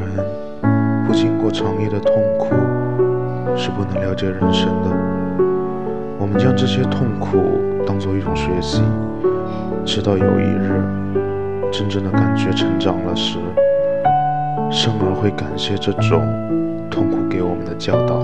人不经过长夜的痛苦是不能了解人生的。我们将这些痛苦当做一种学习，直到有一日真正的感觉成长了时，生而会感谢这种痛苦给我们的教导。